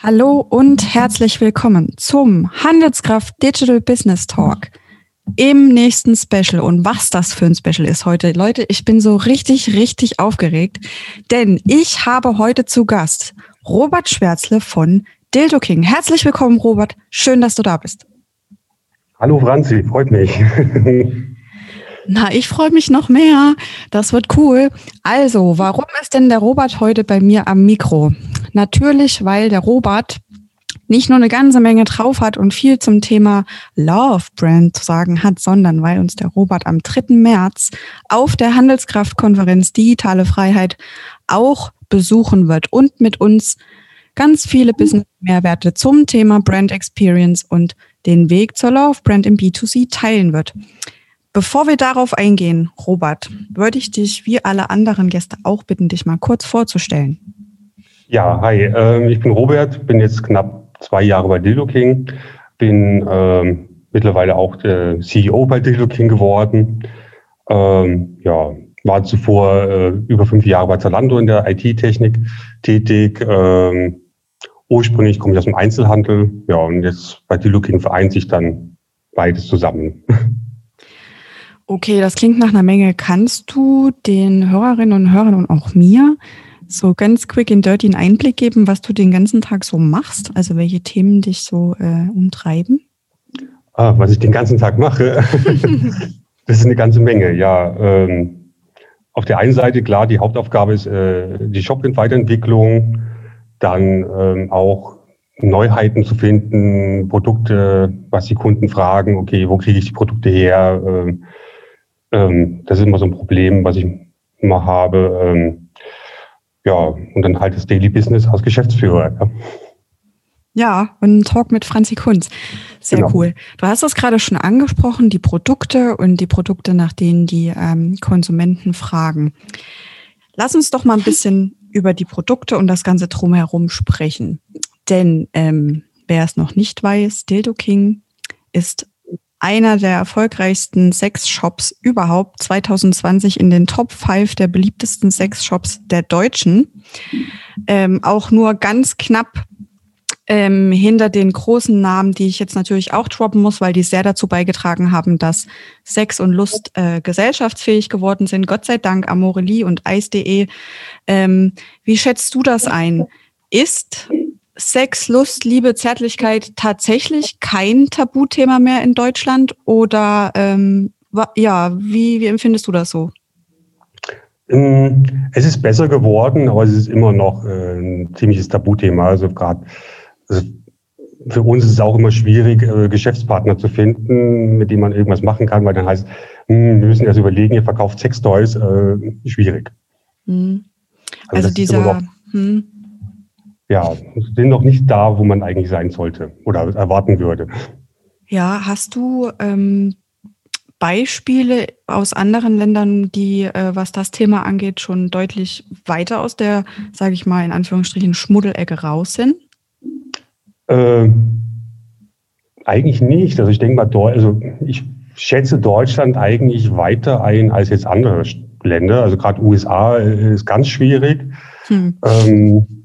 Hallo und herzlich willkommen zum Handelskraft Digital Business Talk im nächsten Special. Und was das für ein Special ist heute, Leute, ich bin so richtig, richtig aufgeregt, denn ich habe heute zu Gast Robert Schwärzle von Dildo King. Herzlich willkommen, Robert. Schön, dass du da bist. Hallo Franzi, freut mich. Na, ich freue mich noch mehr. Das wird cool. Also, warum ist denn der Robert heute bei mir am Mikro? Natürlich, weil der Robert nicht nur eine ganze Menge drauf hat und viel zum Thema Love Brand zu sagen hat, sondern weil uns der Robert am 3. März auf der Handelskraftkonferenz Digitale Freiheit auch besuchen wird und mit uns ganz viele Business-Mehrwerte zum Thema Brand Experience und den Weg zur Love Brand im B2C teilen wird. Bevor wir darauf eingehen, Robert, würde ich dich wie alle anderen Gäste auch bitten, dich mal kurz vorzustellen. Ja, hi, äh, ich bin Robert, bin jetzt knapp zwei Jahre bei Dildo bin äh, mittlerweile auch der CEO bei Dildo geworden. Ähm, ja, war zuvor äh, über fünf Jahre bei Zalando in der IT-Technik tätig. Ähm, ursprünglich komme ich aus dem Einzelhandel, ja, und jetzt bei Dildo vereint sich dann beides zusammen. Okay, das klingt nach einer Menge. Kannst du den Hörerinnen und Hörern und auch mir so ganz quick and dirty einen Einblick geben, was du den ganzen Tag so machst? Also welche Themen dich so äh, umtreiben? Ah, was ich den ganzen Tag mache, das ist eine ganze Menge. Ja, ähm, auf der einen Seite klar, die Hauptaufgabe ist äh, die Shop-Weiterentwicklung, dann ähm, auch Neuheiten zu finden, Produkte, was die Kunden fragen, okay, wo kriege ich die Produkte her? Ähm, ähm, das ist immer so ein Problem, was ich immer habe. Ähm, ja, und dann halt das Daily Business als Geschäftsführer. Ja. Ja, und ein Talk mit Franzi Kunz. Sehr genau. cool. Du hast das gerade schon angesprochen, die Produkte und die Produkte, nach denen die ähm, Konsumenten fragen. Lass uns doch mal ein bisschen über die Produkte und das Ganze drumherum sprechen. Denn ähm, wer es noch nicht weiß, Dildo King ist einer der erfolgreichsten Sexshops überhaupt 2020 in den Top 5 der beliebtesten Sexshops der Deutschen. Ähm, auch nur ganz knapp ähm, hinter den großen Namen, die ich jetzt natürlich auch droppen muss, weil die sehr dazu beigetragen haben, dass Sex und Lust äh, gesellschaftsfähig geworden sind. Gott sei Dank Amorelie und Eis.de. Ähm, wie schätzt du das ein? Ist Sex, Lust, Liebe, Zärtlichkeit tatsächlich kein Tabuthema mehr in Deutschland? Oder ähm, ja, wie, wie empfindest du das so? Ähm, es ist besser geworden, aber es ist immer noch äh, ein ziemliches Tabuthema. Also gerade also für uns ist es auch immer schwierig, äh, Geschäftspartner zu finden, mit denen man irgendwas machen kann, weil dann heißt, hm, wir müssen erst überlegen, ihr verkauft Sextoys, äh, schwierig. Mhm. Also, also dieser, hm ja, sind noch nicht da, wo man eigentlich sein sollte oder erwarten würde. Ja, hast du ähm, Beispiele aus anderen Ländern, die, äh, was das Thema angeht, schon deutlich weiter aus der, sage ich mal, in Anführungsstrichen Schmuddelecke raus sind? Äh, eigentlich nicht. Also ich denke mal, also ich schätze Deutschland eigentlich weiter ein als jetzt andere Länder. Also gerade USA ist ganz schwierig. Hm. Ähm,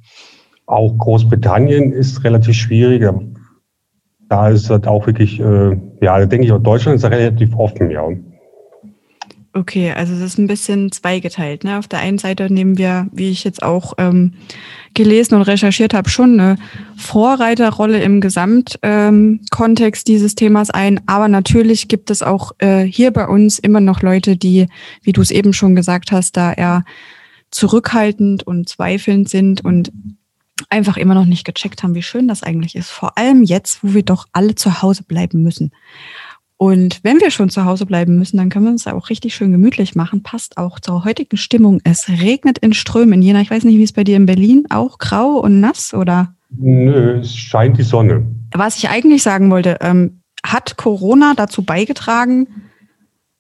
auch Großbritannien ist relativ schwierig. Da ist halt auch wirklich, äh, ja, da denke ich, auch Deutschland ist relativ offen, ja. Okay, also das ist ein bisschen zweigeteilt. Ne? Auf der einen Seite nehmen wir, wie ich jetzt auch ähm, gelesen und recherchiert habe, schon eine Vorreiterrolle im Gesamtkontext ähm, dieses Themas ein. Aber natürlich gibt es auch äh, hier bei uns immer noch Leute, die, wie du es eben schon gesagt hast, da eher zurückhaltend und zweifelnd sind und einfach immer noch nicht gecheckt haben, wie schön das eigentlich ist. Vor allem jetzt, wo wir doch alle zu Hause bleiben müssen. Und wenn wir schon zu Hause bleiben müssen, dann können wir uns auch richtig schön gemütlich machen. Passt auch zur heutigen Stimmung. Es regnet in Strömen. Jena, ich weiß nicht, wie es bei dir in Berlin auch grau und nass oder? Nö, es scheint die Sonne. Was ich eigentlich sagen wollte, ähm, hat Corona dazu beigetragen,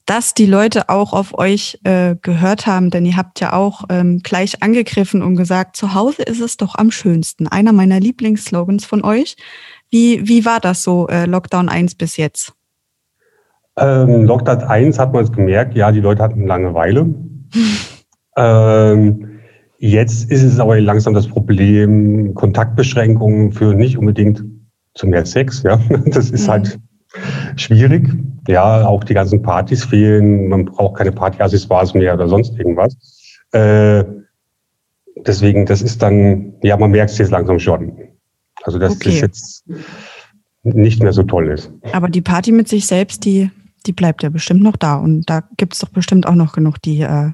dass die Leute auch auf euch äh, gehört haben, denn ihr habt ja auch ähm, gleich angegriffen und gesagt, zu Hause ist es doch am schönsten. Einer meiner Lieblingsslogans von euch. Wie, wie war das so, äh, Lockdown 1 bis jetzt? Ähm, Lockdown 1 hat man es gemerkt, ja, die Leute hatten Langeweile. ähm, Jetzt ist es aber langsam das Problem, Kontaktbeschränkungen führen nicht unbedingt zu mehr Sex. Ja, das ist halt schwierig. Ja, auch die ganzen Partys fehlen. Man braucht keine Partyaccessoires mehr oder sonst irgendwas. Äh, deswegen, das ist dann, ja, man merkt es jetzt langsam schon. Also, dass okay. das jetzt nicht mehr so toll ist. Aber die Party mit sich selbst, die, die bleibt ja bestimmt noch da. Und da gibt es doch bestimmt auch noch genug, die, äh,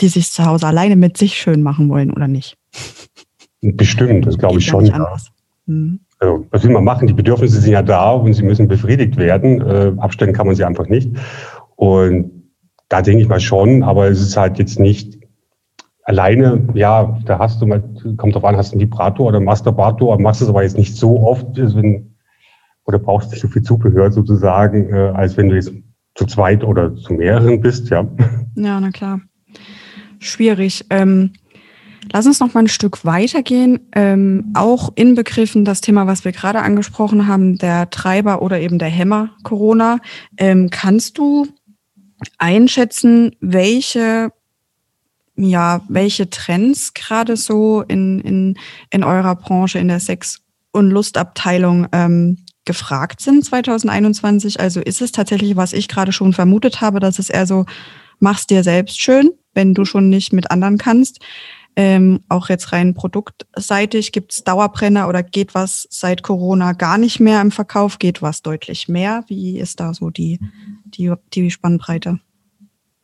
die sich zu Hause alleine mit sich schön machen wollen, oder nicht? Bestimmt, das glaube ich schon. Ja. Mhm. Also, was will man machen? Die Bedürfnisse sind ja da und sie müssen befriedigt werden. Äh, abstellen kann man sie einfach nicht. Und da denke ich mal schon, aber es ist halt jetzt nicht alleine, ja, da hast du mal, kommt drauf an, hast du einen Vibrator oder einen Masturbator, machst es aber jetzt nicht so oft, wenn, oder brauchst nicht so viel Zubehör sozusagen, äh, als wenn du jetzt zu zweit oder zu mehreren bist, ja. Ja, na klar. Schwierig. Ähm, Lass uns noch mal ein Stück weitergehen. Ähm, auch inbegriffen das Thema, was wir gerade angesprochen haben, der Treiber oder eben der Hämmer Corona. Ähm, kannst du einschätzen, welche ja, welche Trends gerade so in, in, in eurer Branche, in der Sex- und Lustabteilung ähm, gefragt sind 2021? Also ist es tatsächlich, was ich gerade schon vermutet habe, dass es eher so, mach's dir selbst schön, wenn du schon nicht mit anderen kannst. Ähm, auch jetzt rein produktseitig gibt es Dauerbrenner oder geht was seit Corona gar nicht mehr im Verkauf? Geht was deutlich mehr? Wie ist da so die, die, die Spannbreite?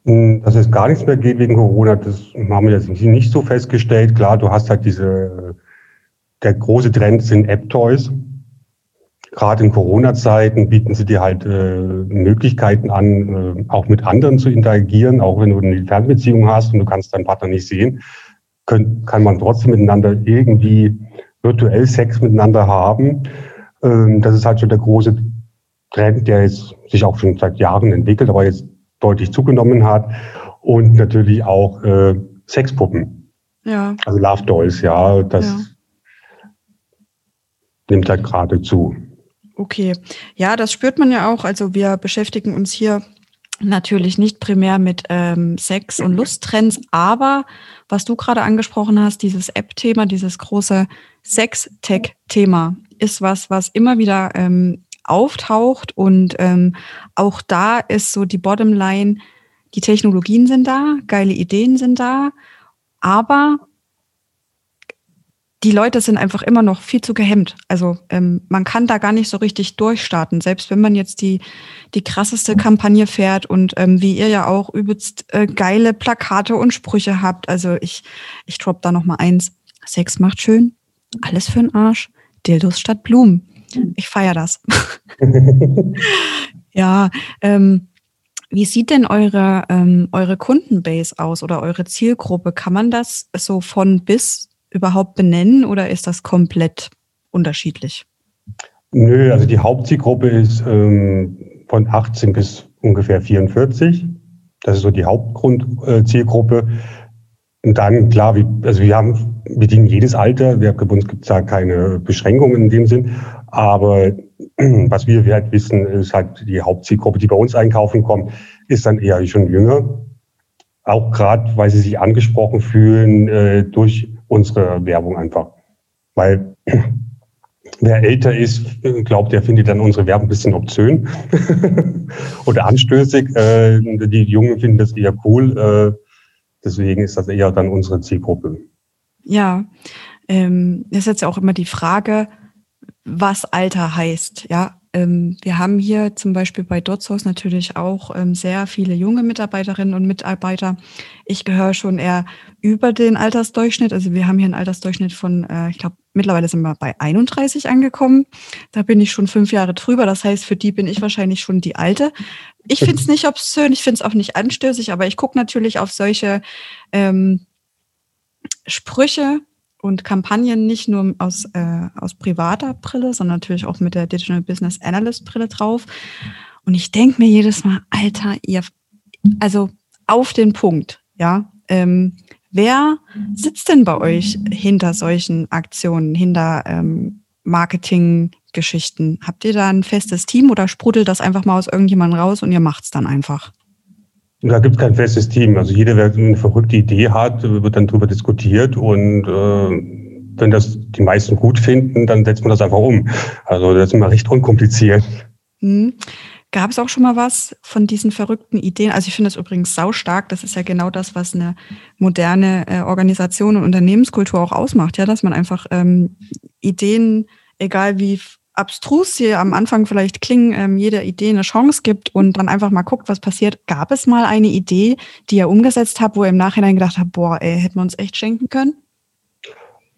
Hm, dass es gar nichts mehr geht wegen Corona, das haben wir jetzt nicht so festgestellt. Klar, du hast halt diese, der große Trend sind App-Toys. Gerade in Corona-Zeiten bieten sie dir halt äh, Möglichkeiten an, äh, auch mit anderen zu interagieren, auch wenn du eine Fernbeziehung hast und du kannst deinen Partner nicht sehen können, kann man trotzdem miteinander irgendwie virtuell Sex miteinander haben. Ähm, das ist halt so der große Trend, der jetzt sich auch schon seit Jahren entwickelt, aber jetzt deutlich zugenommen hat. Und natürlich auch äh, Sexpuppen. Ja. Also Love Dolls, ja, das ja. nimmt halt gerade zu. Okay. Ja, das spürt man ja auch. Also wir beschäftigen uns hier natürlich nicht primär mit ähm, Sex- und Lusttrends, aber was du gerade angesprochen hast, dieses App-Thema, dieses große Sex-Tech-Thema, ist was, was immer wieder ähm, auftaucht und ähm, auch da ist so die Bottomline, die Technologien sind da, geile Ideen sind da, aber die Leute sind einfach immer noch viel zu gehemmt. Also ähm, man kann da gar nicht so richtig durchstarten, selbst wenn man jetzt die, die krasseste Kampagne fährt und ähm, wie ihr ja auch übelst äh, geile Plakate und Sprüche habt. Also ich, ich drop da noch mal eins. Sex macht schön, alles für den Arsch, Dildos statt Blumen. Ich feier das. ja, ähm, wie sieht denn eure, ähm, eure Kundenbase aus oder eure Zielgruppe? Kann man das so von bis überhaupt benennen oder ist das komplett unterschiedlich? Nö, also die Hauptzielgruppe ist ähm, von 18 bis ungefähr 44. Das ist so die Hauptgrundzielgruppe. Und dann, klar, wir, also wir haben, bedienen jedes Alter. Wir, bei uns gibt es da keine Beschränkungen in dem Sinn. Aber was wir halt wissen, ist halt die Hauptzielgruppe, die bei uns einkaufen kommt, ist dann eher schon jünger. Auch gerade, weil sie sich angesprochen fühlen äh, durch unsere Werbung einfach. Weil wer älter ist, glaubt, der findet dann unsere Werbung ein bisschen obszön oder anstößig. Äh, die Jungen finden das eher cool. Äh, deswegen ist das eher dann unsere Zielgruppe. Ja, ähm, ist jetzt auch immer die Frage, was Alter heißt. Ja, wir haben hier zum Beispiel bei Dotzhaus natürlich auch ähm, sehr viele junge Mitarbeiterinnen und Mitarbeiter. Ich gehöre schon eher über den Altersdurchschnitt. Also wir haben hier einen Altersdurchschnitt von, äh, ich glaube, mittlerweile sind wir bei 31 angekommen. Da bin ich schon fünf Jahre drüber. Das heißt, für die bin ich wahrscheinlich schon die Alte. Ich finde es nicht obszön, ich finde es auch nicht anstößig, aber ich gucke natürlich auf solche ähm, Sprüche und Kampagnen nicht nur aus, äh, aus privater Brille, sondern natürlich auch mit der Digital Business Analyst Brille drauf. Und ich denke mir jedes Mal, Alter, ihr, also auf den Punkt, ja. Ähm, wer sitzt denn bei euch hinter solchen Aktionen, hinter ähm, Marketing-Geschichten? Habt ihr da ein festes Team oder sprudelt das einfach mal aus irgendjemandem raus und ihr macht's dann einfach? Da gibt es kein festes Team. Also jeder, wer eine verrückte Idee hat, wird dann darüber diskutiert und äh, wenn das die meisten gut finden, dann setzt man das einfach um. Also das ist immer recht unkompliziert. Hm. Gab es auch schon mal was von diesen verrückten Ideen? Also ich finde das übrigens saustark. Das ist ja genau das, was eine moderne äh, Organisation und Unternehmenskultur auch ausmacht, ja, dass man einfach ähm, Ideen, egal wie abstrus sie am Anfang vielleicht klingen, ähm, jeder Idee eine Chance gibt und dann einfach mal guckt, was passiert. Gab es mal eine Idee, die ihr umgesetzt habt, wo ihr im Nachhinein gedacht habt, boah, ey, hätten wir uns echt schenken können?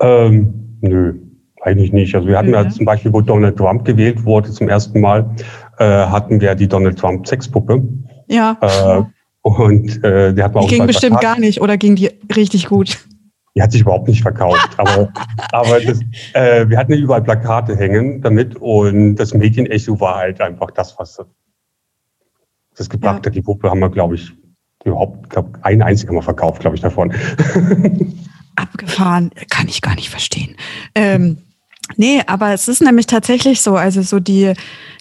Ähm, nö, eigentlich nicht. Also wir hatten ja zum Beispiel, wo Donald Trump gewählt wurde zum ersten Mal, äh, hatten wir die Donald Trump Sexpuppe. Ja. Äh, und äh, der hat Die ging bestimmt gar nicht oder ging die richtig gut? Die hat sich überhaupt nicht verkauft. aber aber das, äh, wir hatten überall Plakate hängen damit und das Medienecho war halt einfach das, was das gebracht ja. hat. Die Puppe haben wir, glaube ich, überhaupt, glaube ein einziger Mal verkauft, glaube ich, davon. Abgefahren, kann ich gar nicht verstehen. Ähm, nee, aber es ist nämlich tatsächlich so, also so die,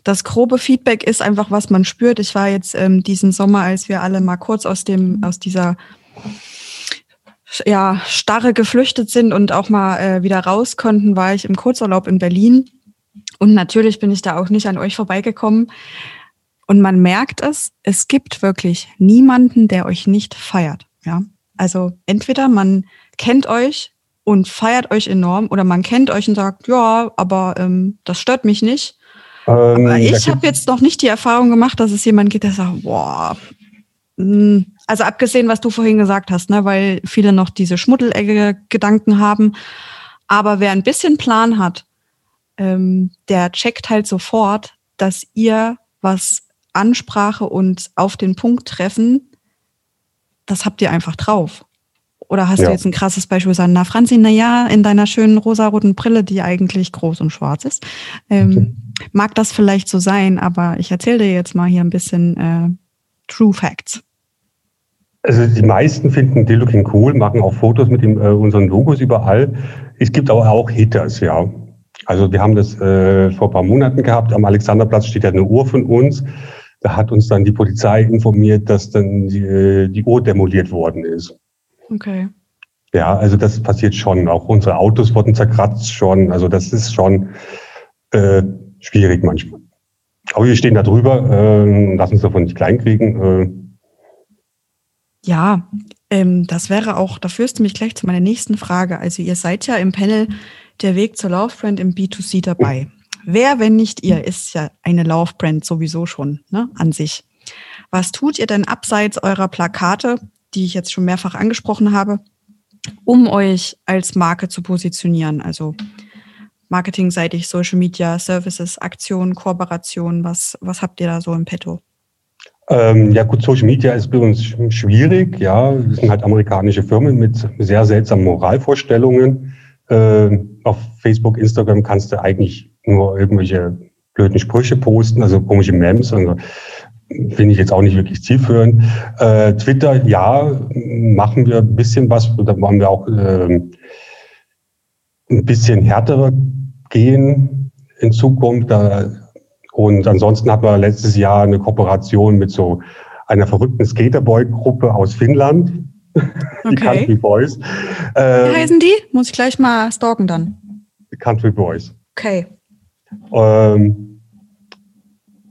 das grobe Feedback ist einfach, was man spürt. Ich war jetzt ähm, diesen Sommer, als wir alle mal kurz aus dem, aus dieser ja, Starre geflüchtet sind und auch mal äh, wieder raus konnten, war ich im Kurzurlaub in Berlin. Und natürlich bin ich da auch nicht an euch vorbeigekommen. Und man merkt es, es gibt wirklich niemanden, der euch nicht feiert. Ja, also entweder man kennt euch und feiert euch enorm oder man kennt euch und sagt, ja, aber ähm, das stört mich nicht. Ähm, aber ich habe jetzt noch nicht die Erfahrung gemacht, dass es jemand gibt, der sagt, boah, also abgesehen, was du vorhin gesagt hast, ne, weil viele noch diese Schmuddelecke-Gedanken haben. Aber wer ein bisschen Plan hat, ähm, der checkt halt sofort, dass ihr was Ansprache und auf den Punkt treffen, das habt ihr einfach drauf. Oder hast ja. du jetzt ein krasses Beispiel sagen, na Franzi, na ja, in deiner schönen rosaroten Brille, die eigentlich groß und schwarz ist, ähm, okay. mag das vielleicht so sein, aber ich erzähle dir jetzt mal hier ein bisschen äh, True Facts. Also die meisten finden Looking cool, machen auch Fotos mit dem, äh, unseren Logos überall. Es gibt aber auch Hitters, ja. Also wir haben das äh, vor ein paar Monaten gehabt. Am Alexanderplatz steht ja eine Uhr von uns. Da hat uns dann die Polizei informiert, dass dann die, äh, die Uhr demoliert worden ist. Okay. Ja, also das passiert schon. Auch unsere Autos wurden zerkratzt schon. Also das ist schon äh, schwierig manchmal. Aber wir stehen da drüber, äh, lassen uns davon nicht kleinkriegen. Äh, ja, ähm, das wäre auch, da führst du mich gleich zu meiner nächsten Frage. Also ihr seid ja im Panel der Weg zur Laufbrand im B2C dabei. Wer, wenn nicht ihr, ist ja eine Laufbrand sowieso schon ne, an sich. Was tut ihr denn abseits eurer Plakate, die ich jetzt schon mehrfach angesprochen habe, um euch als Marke zu positionieren? Also marketingseitig, Social Media, Services, Aktionen, Kooperationen, was, was habt ihr da so im Petto? Ähm, ja gut, Social Media ist bei uns schwierig. Ja, wir sind halt amerikanische Firmen mit sehr seltsamen Moralvorstellungen. Äh, auf Facebook, Instagram kannst du eigentlich nur irgendwelche blöden Sprüche posten, also komische Memes. Also finde ich jetzt auch nicht wirklich zielführend. Äh, Twitter, ja, machen wir ein bisschen was. Da wollen wir auch äh, ein bisschen härter gehen in Zukunft. Und ansonsten hatten wir letztes Jahr eine Kooperation mit so einer verrückten Skaterboy-Gruppe aus Finnland. die okay. Country Boys. Ähm, Wie heißen die? Muss ich gleich mal stalken dann. Die Country Boys. Okay. Ähm,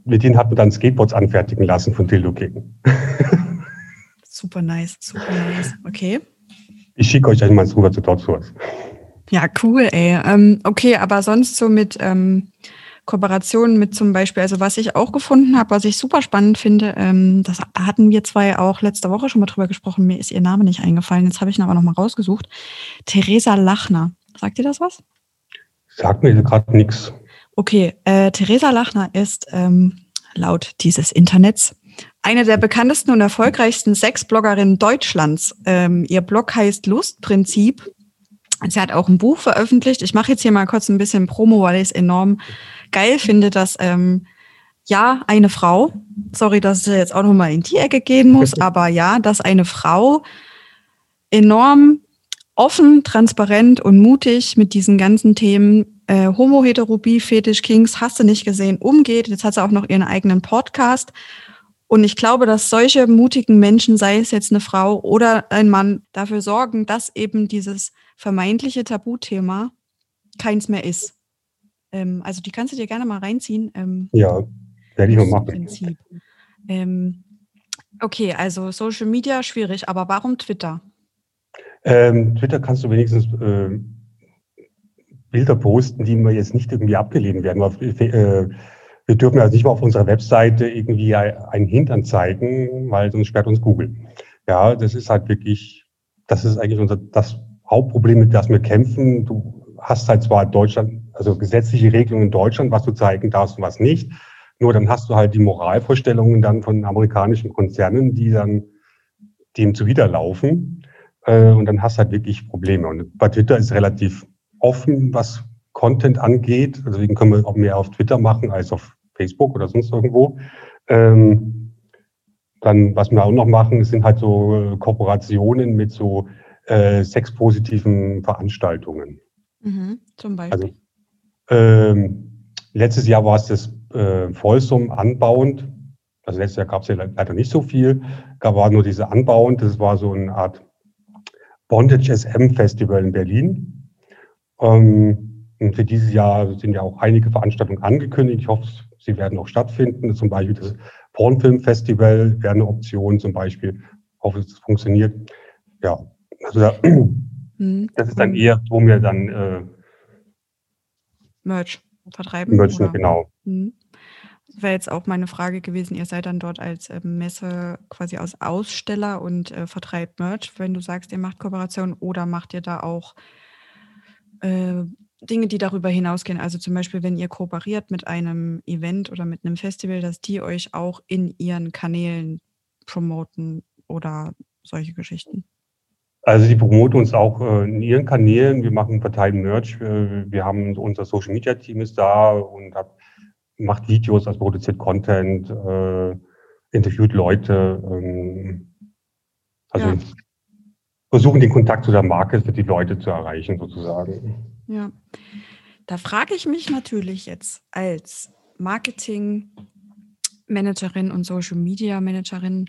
mit denen hat man dann Skateboards anfertigen lassen von Dildo King. super nice, super nice. Okay. Ich schicke euch einmal rüber zu dort Ja, cool, ey. Ähm, okay, aber sonst so mit ähm, Kooperationen mit zum Beispiel, also was ich auch gefunden habe, was ich super spannend finde, ähm, das hatten wir zwei auch letzte Woche schon mal drüber gesprochen, mir ist ihr Name nicht eingefallen, jetzt habe ich ihn aber nochmal rausgesucht. Theresa Lachner. Sagt ihr das was? Sagt mir gerade nichts. Okay, äh, Theresa Lachner ist ähm, laut dieses Internets eine der bekanntesten und erfolgreichsten Sexbloggerinnen Deutschlands. Ähm, ihr Blog heißt Lustprinzip. Sie hat auch ein Buch veröffentlicht. Ich mache jetzt hier mal kurz ein bisschen Promo, weil ich es enorm geil finde, dass ähm, ja eine Frau, sorry, dass ich jetzt auch nochmal in die Ecke gehen muss, aber ja, dass eine Frau enorm offen, transparent und mutig mit diesen ganzen Themen äh, Homo, Heterobie, Fetisch, Kings, hast du nicht gesehen, umgeht. Jetzt hat sie auch noch ihren eigenen Podcast Und ich glaube, dass solche mutigen Menschen, sei es jetzt eine Frau oder ein Mann, dafür sorgen, dass eben dieses vermeintliche Tabuthema keins mehr ist. Ähm, also die kannst du dir gerne mal reinziehen. Ähm, ja, werde ich mal machen. Ähm, okay, also Social Media schwierig, aber warum Twitter? Ähm, Twitter kannst du wenigstens äh, Bilder posten, die mir jetzt nicht irgendwie abgelehnt werden. Äh, wir dürfen also nicht mal auf unserer Webseite irgendwie einen Hintern zeigen, weil sonst sperrt uns Google. Ja, das ist halt wirklich, das ist eigentlich unser, das Hauptproblem, mit das wir kämpfen. Du hast halt zwar Deutschland, also gesetzliche Regelungen in Deutschland, was du zeigen darfst und was nicht. Nur dann hast du halt die Moralvorstellungen dann von amerikanischen Konzernen, die dann dem zuwiderlaufen. Äh, und dann hast du halt wirklich Probleme. Und bei Twitter ist relativ offen, was Content angeht. Also deswegen können wir auch mehr auf Twitter machen als auf Facebook oder sonst irgendwo. Ähm, dann, was wir auch noch machen, sind halt so äh, Kooperationen mit so äh, sexpositiven Veranstaltungen. Mhm, zum Beispiel. Also, ähm, letztes Jahr war es das äh, anbauend. Also letztes Jahr gab es ja leider nicht so viel. Da war nur diese anbauend. Das war so eine Art Bondage SM Festival in Berlin. Ähm, und für dieses Jahr sind ja auch einige Veranstaltungen angekündigt. Ich hoffe, sie werden auch stattfinden. Zum Beispiel das Pornfilmfestival wäre eine Option zum Beispiel. Ich hoffe, es funktioniert. Ja, also da, mhm. das ist dann eher, wo wir dann äh, Merch vertreiben. Merch, genau. Mhm. Das wäre jetzt auch meine Frage gewesen. Ihr seid dann dort als äh, Messe quasi aus Aussteller und äh, vertreibt Merch. Wenn du sagst, ihr macht Kooperation oder macht ihr da auch äh, Dinge, die darüber hinausgehen. Also zum Beispiel, wenn ihr kooperiert mit einem Event oder mit einem Festival, dass die euch auch in ihren Kanälen promoten oder solche Geschichten. Also die promoten uns auch äh, in ihren Kanälen. Wir machen verteilen Merch. Äh, wir haben unser Social Media Team ist da und hat, macht Videos, also produziert Content, äh, interviewt Leute. Ähm, also ja versuchen, den Kontakt zu der Marke für die Leute zu erreichen, sozusagen. Ja, da frage ich mich natürlich jetzt als Marketing-Managerin und Social Media Managerin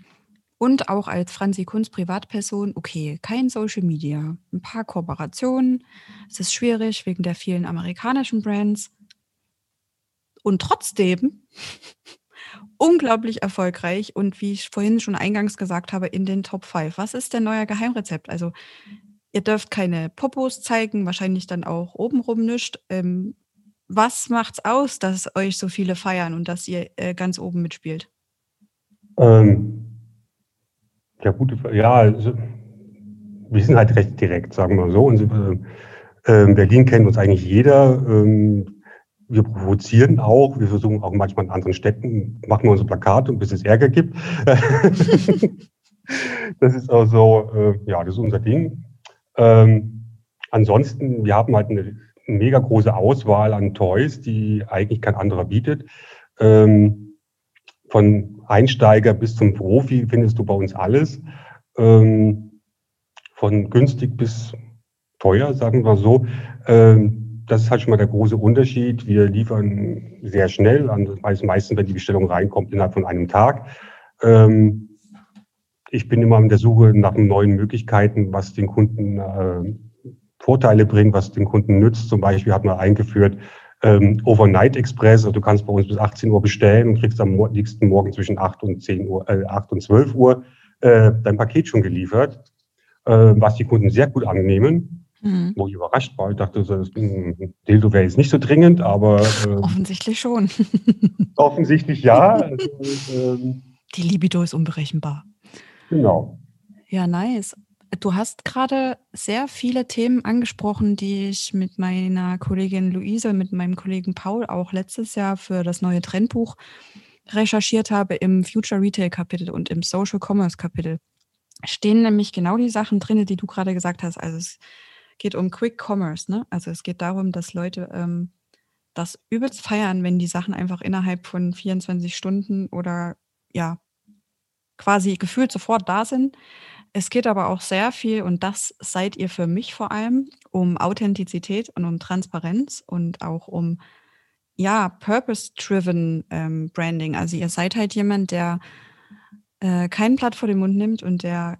und auch als Franzi Kunz Privatperson, okay, kein Social Media, ein paar Kooperationen, es ist schwierig wegen der vielen amerikanischen Brands. Und trotzdem unglaublich erfolgreich und wie ich vorhin schon eingangs gesagt habe, in den Top 5. Was ist denn neuer Geheimrezept? Also ihr dürft keine Popos zeigen, wahrscheinlich dann auch obenrum nischt. Ähm, was macht's aus, dass euch so viele feiern und dass ihr äh, ganz oben mitspielt? Ähm, ja, gute. Ja, also, wir sind halt recht direkt, sagen wir so. Und, äh, Berlin kennt uns eigentlich jeder. Ähm, wir provozieren auch, wir versuchen auch manchmal in anderen Städten, machen wir unsere Plakate, bis es Ärger gibt. das ist also, äh, ja, das ist unser Ding. Ähm, ansonsten, wir haben halt eine, mega große Auswahl an Toys, die eigentlich kein anderer bietet. Ähm, von Einsteiger bis zum Profi findest du bei uns alles. Ähm, von günstig bis teuer, sagen wir so. Ähm, das ist halt schon mal der große Unterschied. Wir liefern sehr schnell, also meistens, wenn die Bestellung reinkommt, innerhalb von einem Tag. Ähm, ich bin immer in der Suche nach neuen Möglichkeiten, was den Kunden äh, Vorteile bringt, was den Kunden nützt. Zum Beispiel hat man eingeführt ähm, Overnight Express. Also du kannst bei uns bis 18 Uhr bestellen und kriegst am nächsten Morgen zwischen 8 und 10 Uhr, äh, 8 und 12 Uhr äh, dein Paket schon geliefert, äh, was die Kunden sehr gut annehmen mhm. wo ich überrascht war. Ich dachte, das Dildo wäre jetzt nicht so dringend, aber. Äh, offensichtlich schon. offensichtlich ja. Also, ähm, Die Libido ist unberechenbar. Genau. Ja, nice. Du hast gerade sehr viele Themen angesprochen, die ich mit meiner Kollegin Luise, mit meinem Kollegen Paul auch letztes Jahr für das neue Trendbuch recherchiert habe im Future Retail Kapitel und im Social Commerce Kapitel. Stehen nämlich genau die Sachen drin, die du gerade gesagt hast. Also es geht um Quick Commerce. Ne? Also es geht darum, dass Leute ähm, das übelst feiern, wenn die Sachen einfach innerhalb von 24 Stunden oder ja, quasi gefühlt sofort da sind. Es geht aber auch sehr viel, und das seid ihr für mich vor allem, um Authentizität und um Transparenz und auch um ja, purpose-driven ähm, Branding. Also ihr seid halt jemand, der äh, kein Blatt vor den Mund nimmt und der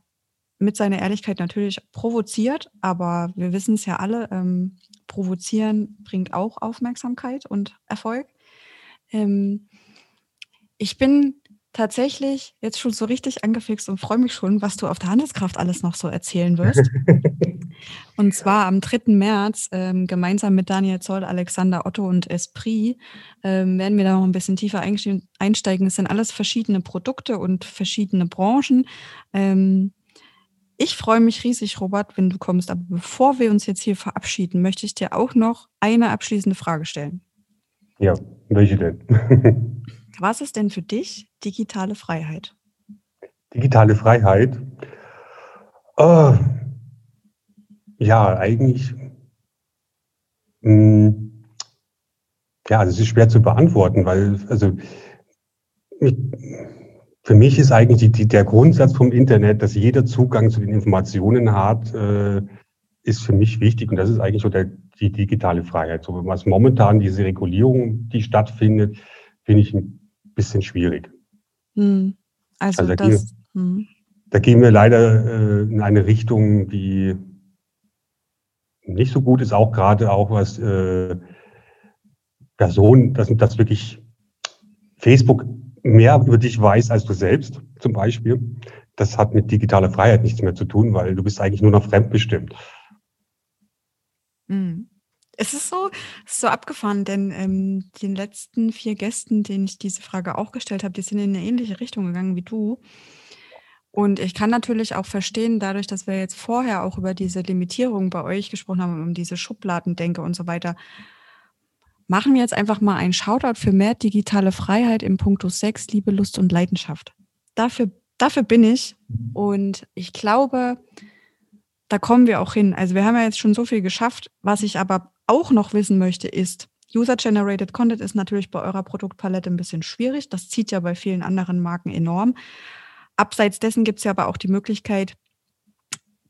mit seiner Ehrlichkeit natürlich provoziert, aber wir wissen es ja alle, ähm, provozieren bringt auch Aufmerksamkeit und Erfolg. Ähm, ich bin tatsächlich jetzt schon so richtig angefixt und freue mich schon, was du auf der Handelskraft alles noch so erzählen wirst. und zwar am 3. März, ähm, gemeinsam mit Daniel Zoll, Alexander Otto und Esprit, ähm, werden wir da noch ein bisschen tiefer einsteigen. Es sind alles verschiedene Produkte und verschiedene Branchen. Ähm, ich freue mich riesig, Robert, wenn du kommst. Aber bevor wir uns jetzt hier verabschieden, möchte ich dir auch noch eine abschließende Frage stellen. Ja, welche denn? Was ist denn für dich digitale Freiheit? Digitale Freiheit? Oh, ja, eigentlich. Mh, hm, ja, das ist schwer zu beantworten, weil, also, ich, für mich ist eigentlich die, der Grundsatz vom Internet, dass jeder Zugang zu den Informationen hat, äh, ist für mich wichtig. Und das ist eigentlich so der, die digitale Freiheit. So was momentan diese Regulierung, die stattfindet, finde ich ein bisschen schwierig. Hm. Also, also, da, das, gehen, hm. da gehen wir leider äh, in eine Richtung, die nicht so gut ist, auch gerade auch was äh, Personen, dass, dass wirklich Facebook mehr über dich weiß als du selbst, zum Beispiel. Das hat mit digitaler Freiheit nichts mehr zu tun, weil du bist eigentlich nur noch fremdbestimmt. Mhm. Es ist so, es ist so abgefahren, denn ähm, den letzten vier Gästen, denen ich diese Frage auch gestellt habe, die sind in eine ähnliche Richtung gegangen wie du. Und ich kann natürlich auch verstehen, dadurch, dass wir jetzt vorher auch über diese Limitierung bei euch gesprochen haben, um diese Schubladendenke und so weiter, machen wir jetzt einfach mal einen Shoutout für mehr digitale Freiheit im Punkto Sex, Liebe, Lust und Leidenschaft. Dafür, dafür bin ich. Und ich glaube, da kommen wir auch hin. Also wir haben ja jetzt schon so viel geschafft. Was ich aber auch noch wissen möchte, ist, User-Generated Content ist natürlich bei eurer Produktpalette ein bisschen schwierig. Das zieht ja bei vielen anderen Marken enorm. Abseits dessen gibt es ja aber auch die Möglichkeit,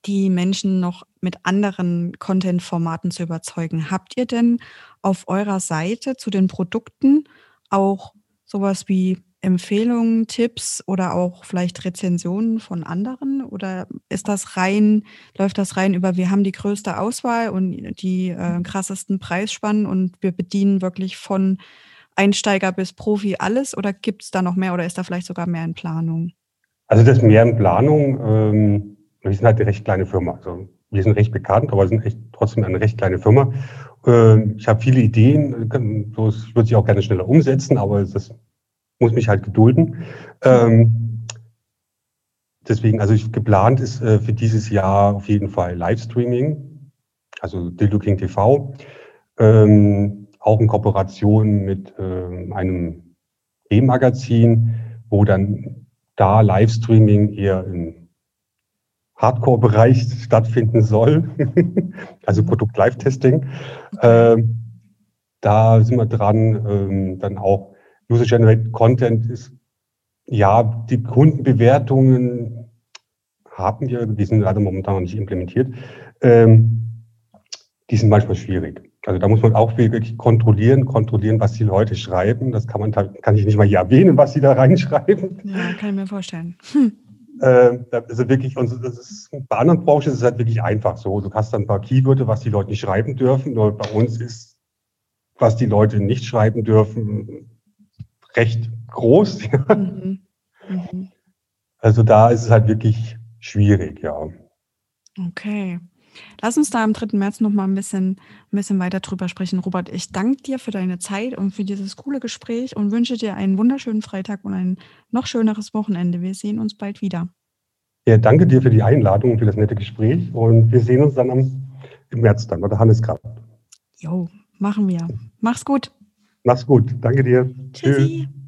die Menschen noch mit anderen Content-Formaten zu überzeugen. Habt ihr denn auf eurer Seite zu den Produkten auch sowas wie Empfehlungen, Tipps oder auch vielleicht Rezensionen von anderen? Oder ist das rein, läuft das rein über, wir haben die größte Auswahl und die äh, krassesten Preisspannen und wir bedienen wirklich von Einsteiger bis Profi alles? Oder gibt es da noch mehr oder ist da vielleicht sogar mehr in Planung? Also das mehr in Planung, ähm, wir sind halt eine recht kleine Firma. Also wir sind recht bekannt, aber sind echt trotzdem eine recht kleine Firma. Ähm, ich habe viele Ideen, so, ich würde sie auch gerne schneller umsetzen, aber das muss mich halt gedulden. Ähm, deswegen, also ich, geplant ist äh, für dieses Jahr auf jeden Fall Livestreaming, also Dildo King TV, ähm, auch in Kooperation mit äh, einem E-Magazin, wo dann da Livestreaming eher im Hardcore-Bereich stattfinden soll, also Produkt-Live-Testing. Ähm, da sind wir dran, ähm, dann auch User-Generated Content ist, ja, die Kundenbewertungen haben wir, die sind leider momentan noch nicht implementiert. Ähm, die sind manchmal schwierig. Also da muss man auch wirklich kontrollieren, kontrollieren, was die Leute schreiben. Das kann man, kann ich nicht mal hier erwähnen, was sie da reinschreiben. Ja, kann ich mir vorstellen. Hm. Äh, also wirklich, und das ist, bei anderen Branchen ist es halt wirklich einfach so. Du hast dann ein paar Keywörter, was die Leute nicht schreiben dürfen. Nur bei uns ist, was die Leute nicht schreiben dürfen, recht groß. Mhm. Mhm. Also da ist es halt wirklich schwierig, ja. Okay. Lass uns da am 3. März noch mal ein bisschen, ein bisschen weiter drüber sprechen. Robert, ich danke dir für deine Zeit und für dieses coole Gespräch und wünsche dir einen wunderschönen Freitag und ein noch schöneres Wochenende. Wir sehen uns bald wieder. Ja, danke dir für die Einladung und für das nette Gespräch und wir sehen uns dann am, im März dann bei der Handelskraft. Jo, machen wir. Mach's gut. Mach's gut. Danke dir. Tschüssi. Tschüss.